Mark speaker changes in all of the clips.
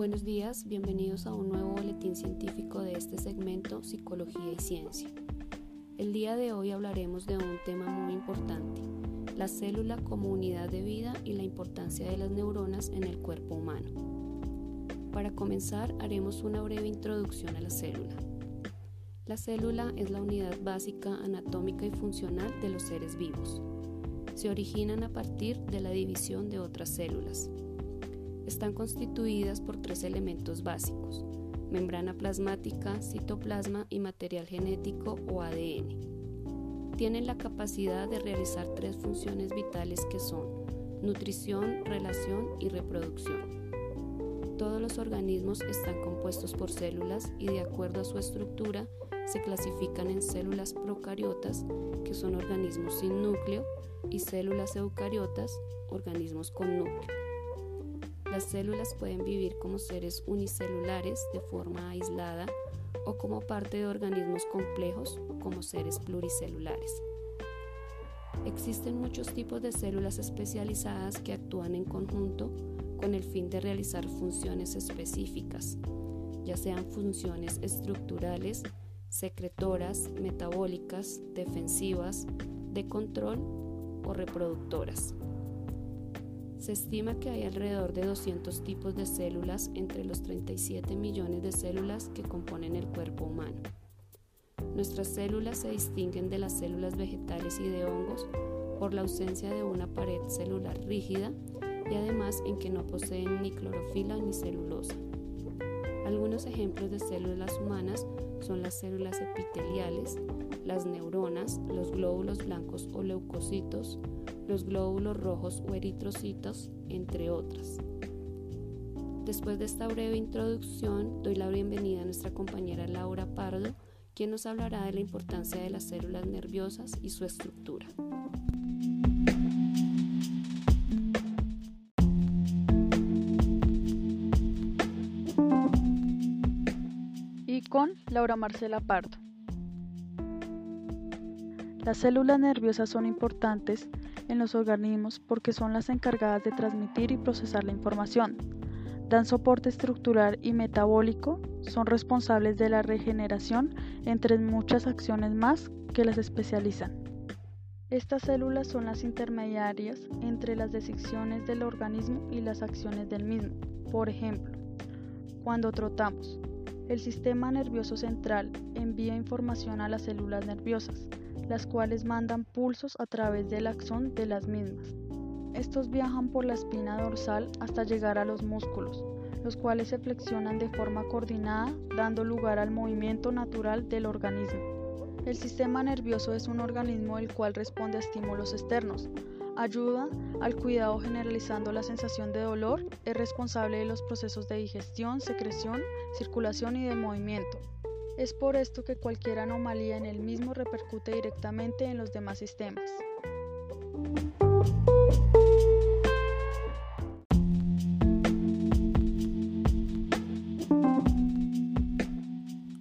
Speaker 1: Buenos días, bienvenidos a un nuevo boletín científico de este segmento Psicología y Ciencia. El día de hoy hablaremos de un tema muy importante, la célula como unidad de vida y la importancia de las neuronas en el cuerpo humano. Para comenzar, haremos una breve introducción a la célula. La célula es la unidad básica anatómica y funcional de los seres vivos. Se originan a partir de la división de otras células. Están constituidas por tres elementos básicos, membrana plasmática, citoplasma y material genético o ADN. Tienen la capacidad de realizar tres funciones vitales que son nutrición, relación y reproducción. Todos los organismos están compuestos por células y de acuerdo a su estructura se clasifican en células procariotas, que son organismos sin núcleo, y células eucariotas, organismos con núcleo. Las células pueden vivir como seres unicelulares de forma aislada o como parte de organismos complejos como seres pluricelulares. Existen muchos tipos de células especializadas que actúan en conjunto con el fin de realizar funciones específicas, ya sean funciones estructurales, secretoras, metabólicas, defensivas, de control o reproductoras. Se estima que hay alrededor de 200 tipos de células entre los 37 millones de células que componen el cuerpo humano. Nuestras células se distinguen de las células vegetales y de hongos por la ausencia de una pared celular rígida y además en que no poseen ni clorofila ni celulosa. Algunos ejemplos de células humanas son las células epiteliales, las neuronas, los glóbulos blancos o leucocitos, los glóbulos rojos o eritrocitos, entre otras. Después de esta breve introducción, doy la bienvenida a nuestra compañera Laura Pardo, quien nos hablará de la importancia de las células nerviosas y su estructura.
Speaker 2: Y con Laura Marcela Pardo. Las células nerviosas son importantes en los organismos porque son las encargadas de transmitir y procesar la información. Dan soporte estructural y metabólico, son responsables de la regeneración, entre muchas acciones más que las especializan. Estas células son las intermediarias entre las decisiones del organismo y las acciones del mismo. Por ejemplo, cuando trotamos, el sistema nervioso central envía información a las células nerviosas, las cuales mandan pulsos a través del axón de las mismas. Estos viajan por la espina dorsal hasta llegar a los músculos, los cuales se flexionan de forma coordinada, dando lugar al movimiento natural del organismo. El sistema nervioso es un organismo el cual responde a estímulos externos, ayuda al cuidado generalizando la sensación de dolor, es responsable de los procesos de digestión, secreción, circulación y de movimiento. Es por esto que cualquier anomalía en el mismo repercute directamente en los demás sistemas.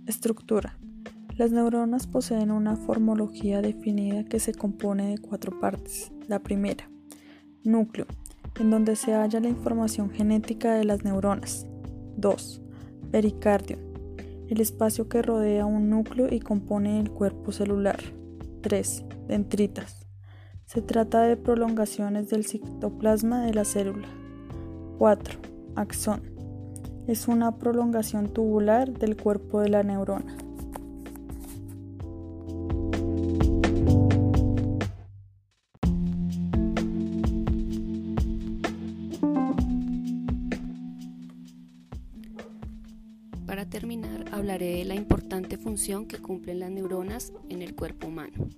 Speaker 3: Estructura. Las neuronas poseen una formología definida que se compone de cuatro partes. La primera, núcleo, en donde se halla la información genética de las neuronas. 2. Pericardio, el espacio que rodea un núcleo y compone el cuerpo celular. 3. Dendritas. Se trata de prolongaciones del citoplasma de la célula. 4. Axón. Es una prolongación tubular del cuerpo de la neurona.
Speaker 1: Terminar, hablaré de la importante función que cumplen las neuronas en el cuerpo humano.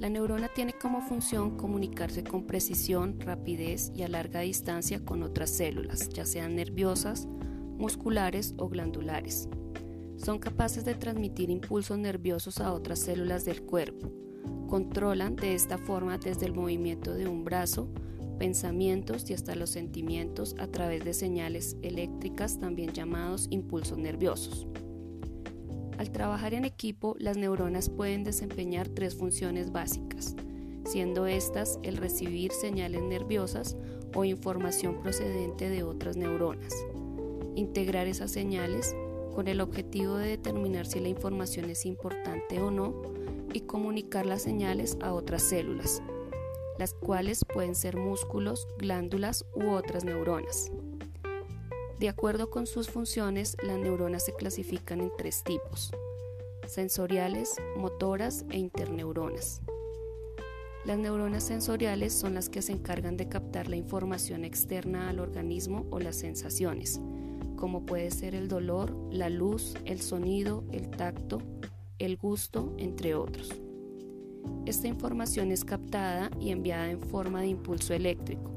Speaker 1: La neurona tiene como función comunicarse con precisión, rapidez y a larga distancia con otras células, ya sean nerviosas, musculares o glandulares. Son capaces de transmitir impulsos nerviosos a otras células del cuerpo. Controlan de esta forma desde el movimiento de un brazo, pensamientos y hasta los sentimientos a través de señales eléctricas también llamados impulsos nerviosos. Al trabajar en equipo, las neuronas pueden desempeñar tres funciones básicas, siendo estas el recibir señales nerviosas o información procedente de otras neuronas, integrar esas señales con el objetivo de determinar si la información es importante o no y comunicar las señales a otras células, las cuales pueden ser músculos, glándulas u otras neuronas. De acuerdo con sus funciones, las neuronas se clasifican en tres tipos, sensoriales, motoras e interneuronas. Las neuronas sensoriales son las que se encargan de captar la información externa al organismo o las sensaciones, como puede ser el dolor, la luz, el sonido, el tacto, el gusto, entre otros. Esta información es captada y enviada en forma de impulso eléctrico,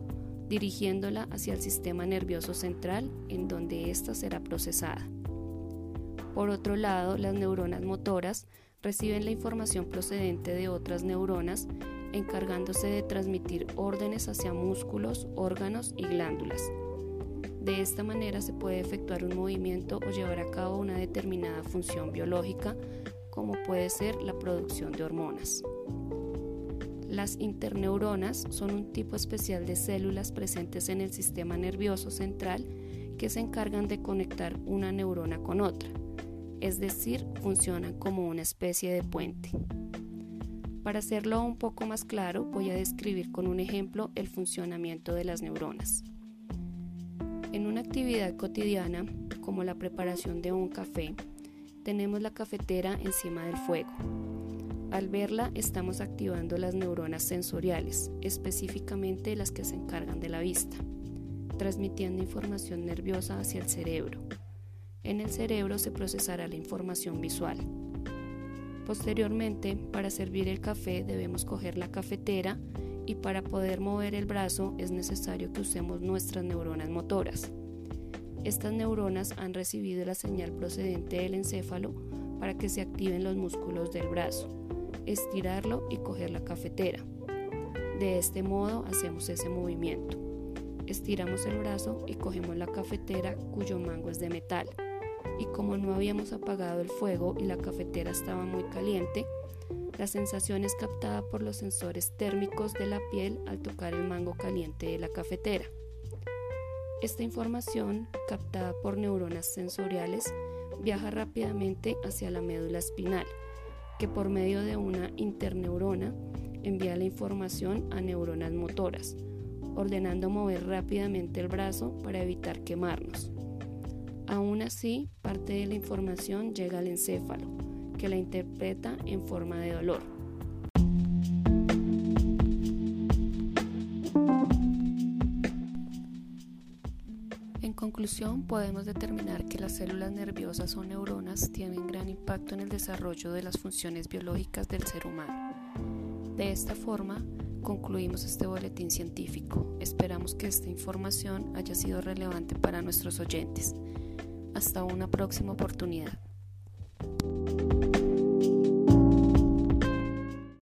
Speaker 1: dirigiéndola hacia el sistema nervioso central en donde ésta será procesada. Por otro lado, las neuronas motoras reciben la información procedente de otras neuronas encargándose de transmitir órdenes hacia músculos, órganos y glándulas. De esta manera se puede efectuar un movimiento o llevar a cabo una determinada función biológica como puede ser la producción de hormonas. Las interneuronas son un tipo especial de células presentes en el sistema nervioso central que se encargan de conectar una neurona con otra, es decir, funcionan como una especie de puente. Para hacerlo un poco más claro, voy a describir con un ejemplo el funcionamiento de las neuronas. En una actividad cotidiana, como la preparación de un café, tenemos la cafetera encima del fuego. Al verla estamos activando las neuronas sensoriales, específicamente las que se encargan de la vista, transmitiendo información nerviosa hacia el cerebro. En el cerebro se procesará la información visual. Posteriormente, para servir el café debemos coger la cafetera y para poder mover el brazo es necesario que usemos nuestras neuronas motoras. Estas neuronas han recibido la señal procedente del encéfalo para que se activen los músculos del brazo estirarlo y coger la cafetera. De este modo hacemos ese movimiento. Estiramos el brazo y cogemos la cafetera cuyo mango es de metal. Y como no habíamos apagado el fuego y la cafetera estaba muy caliente, la sensación es captada por los sensores térmicos de la piel al tocar el mango caliente de la cafetera. Esta información, captada por neuronas sensoriales, viaja rápidamente hacia la médula espinal que por medio de una interneurona envía la información a neuronas motoras, ordenando mover rápidamente el brazo para evitar quemarnos. Aún así, parte de la información llega al encéfalo, que la interpreta en forma de dolor. Conclusión, podemos determinar que las células nerviosas o neuronas tienen gran impacto en el desarrollo de las funciones biológicas del ser humano. De esta forma, concluimos este boletín científico. Esperamos que esta información haya sido relevante para nuestros oyentes. Hasta una próxima oportunidad.